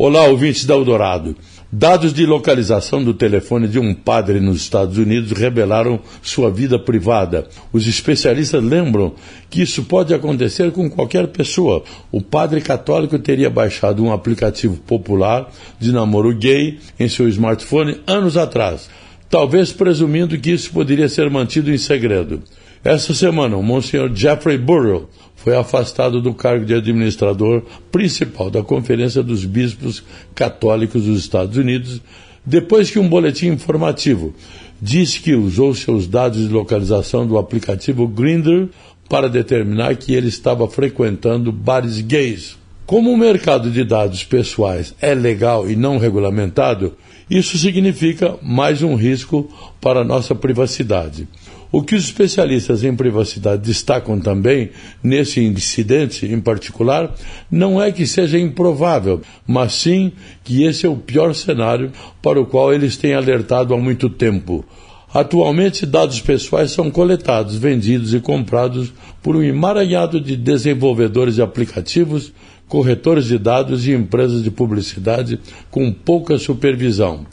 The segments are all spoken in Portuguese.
Olá, ouvintes da Eldorado. Dados de localização do telefone de um padre nos Estados Unidos revelaram sua vida privada. Os especialistas lembram que isso pode acontecer com qualquer pessoa. O padre católico teria baixado um aplicativo popular de namoro gay em seu smartphone anos atrás, talvez presumindo que isso poderia ser mantido em segredo. Essa semana, o Monsenhor Jeffrey Burrell foi afastado do cargo de administrador principal da Conferência dos Bispos Católicos dos Estados Unidos, depois que um boletim informativo disse que usou seus dados de localização do aplicativo Grindr para determinar que ele estava frequentando bares gays. Como o mercado de dados pessoais é legal e não regulamentado, isso significa mais um risco para a nossa privacidade. O que os especialistas em privacidade destacam também, nesse incidente em particular, não é que seja improvável, mas sim que esse é o pior cenário para o qual eles têm alertado há muito tempo. Atualmente, dados pessoais são coletados, vendidos e comprados por um emaranhado de desenvolvedores de aplicativos, corretores de dados e empresas de publicidade com pouca supervisão.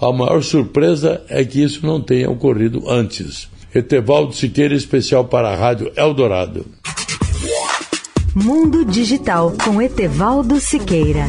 A maior surpresa é que isso não tenha ocorrido antes. Etevaldo Siqueira, especial para a Rádio Eldorado. Mundo Digital com Etevaldo Siqueira.